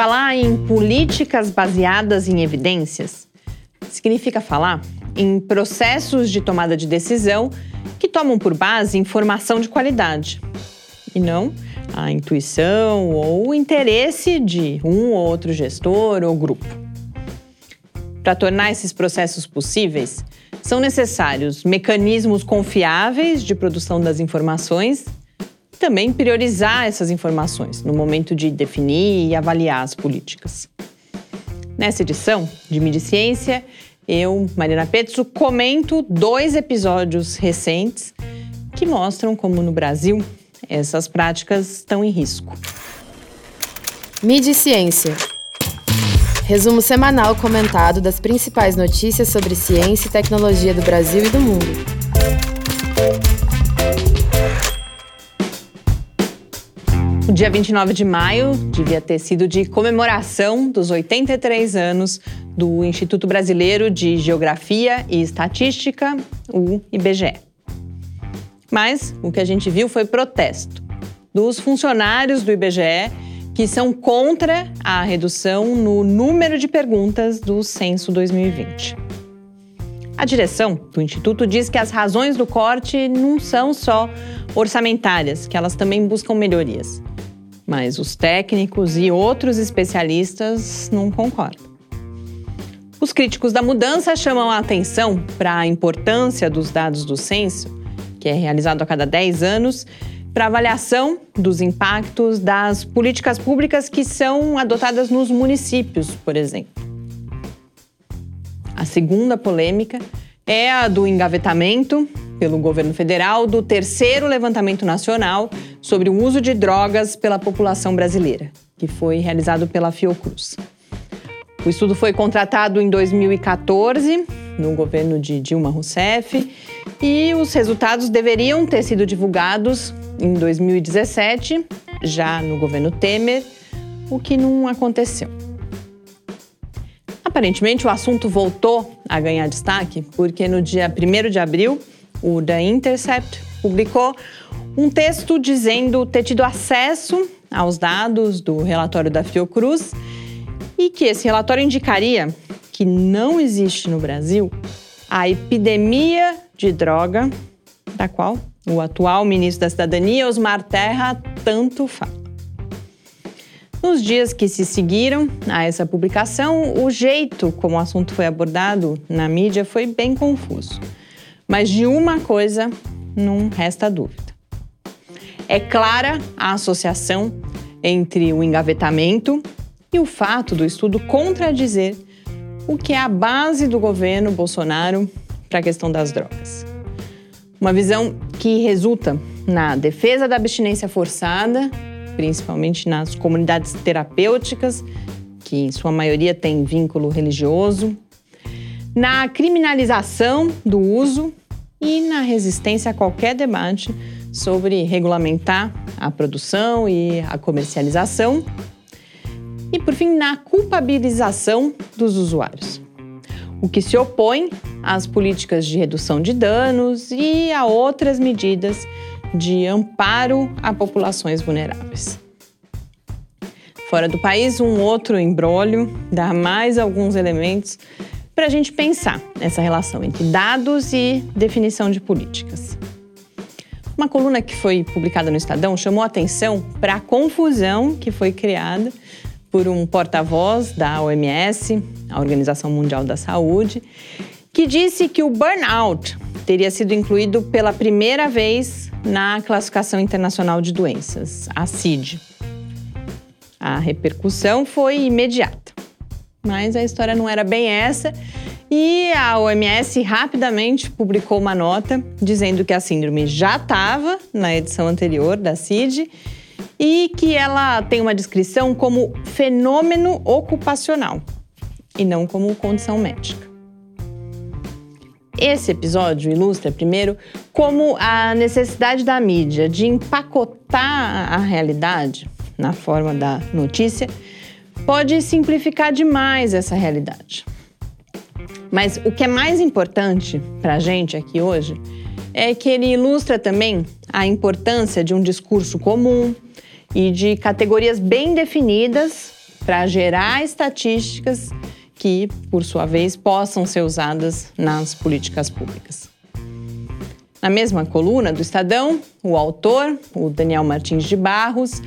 Falar em políticas baseadas em evidências significa falar em processos de tomada de decisão que tomam por base informação de qualidade e não a intuição ou o interesse de um ou outro gestor ou grupo. Para tornar esses processos possíveis, são necessários mecanismos confiáveis de produção das informações também priorizar essas informações no momento de definir e avaliar as políticas. Nessa edição de Mídia Ciência, eu, Marina Petzo, comento dois episódios recentes que mostram como no Brasil essas práticas estão em risco. Mídia Ciência. Resumo semanal comentado das principais notícias sobre ciência e tecnologia do Brasil e do mundo. O dia 29 de maio devia ter sido de comemoração dos 83 anos do Instituto Brasileiro de Geografia e Estatística, o IBGE. Mas o que a gente viu foi protesto dos funcionários do IBGE que são contra a redução no número de perguntas do censo 2020. A direção do Instituto diz que as razões do corte não são só orçamentárias, que elas também buscam melhorias mas os técnicos e outros especialistas não concordam. Os críticos da mudança chamam a atenção para a importância dos dados do censo, que é realizado a cada 10 anos, para avaliação dos impactos das políticas públicas que são adotadas nos municípios, por exemplo. A segunda polêmica é a do engavetamento pelo governo federal do terceiro levantamento nacional sobre o uso de drogas pela população brasileira, que foi realizado pela Fiocruz. O estudo foi contratado em 2014, no governo de Dilma Rousseff, e os resultados deveriam ter sido divulgados em 2017, já no governo Temer, o que não aconteceu. Aparentemente, o assunto voltou a ganhar destaque porque no dia 1 de abril o The Intercept publicou um texto dizendo ter tido acesso aos dados do relatório da Fiocruz e que esse relatório indicaria que não existe no Brasil a epidemia de droga da qual o atual ministro da Cidadania, Osmar Terra, tanto fala. Nos dias que se seguiram a essa publicação, o jeito como o assunto foi abordado na mídia foi bem confuso. Mas de uma coisa não resta dúvida. É clara a associação entre o engavetamento e o fato do estudo contradizer o que é a base do governo Bolsonaro para a questão das drogas. Uma visão que resulta na defesa da abstinência forçada, principalmente nas comunidades terapêuticas, que em sua maioria têm vínculo religioso, na criminalização do uso e na resistência a qualquer debate sobre regulamentar a produção e a comercialização. E, por fim, na culpabilização dos usuários, o que se opõe às políticas de redução de danos e a outras medidas de amparo a populações vulneráveis. Fora do país, um outro embrólio dá mais alguns elementos para a gente pensar nessa relação entre dados e definição de políticas. Uma coluna que foi publicada no Estadão chamou atenção para a confusão que foi criada por um porta-voz da OMS, a Organização Mundial da Saúde, que disse que o burnout teria sido incluído pela primeira vez na Classificação Internacional de Doenças, a CID. A repercussão foi imediata. Mas a história não era bem essa e a OMS rapidamente publicou uma nota dizendo que a síndrome já estava na edição anterior da CID e que ela tem uma descrição como fenômeno ocupacional e não como condição médica. Esse episódio ilustra, primeiro, como a necessidade da mídia de empacotar a realidade na forma da notícia pode simplificar demais essa realidade. Mas o que é mais importante para a gente aqui hoje é que ele ilustra também a importância de um discurso comum e de categorias bem definidas para gerar estatísticas que, por sua vez, possam ser usadas nas políticas públicas. Na mesma coluna do Estadão, o autor, o Daniel Martins de Barros,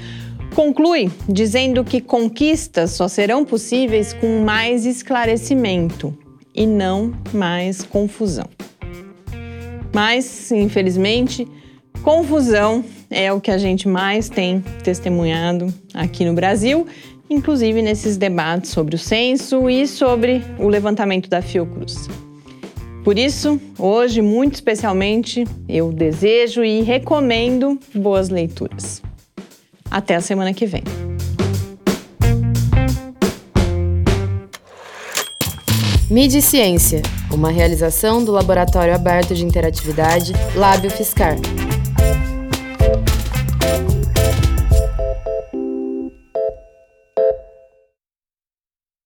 conclui dizendo que conquistas só serão possíveis com mais esclarecimento e não mais confusão. Mas, infelizmente, confusão é o que a gente mais tem testemunhado aqui no Brasil inclusive nesses debates sobre o censo e sobre o levantamento da Fiocruz. Por isso, hoje, muito especialmente, eu desejo e recomendo boas leituras. Até a semana que vem. E Ciência, uma realização do Laboratório Aberto de Interatividade Lábio Fiscar.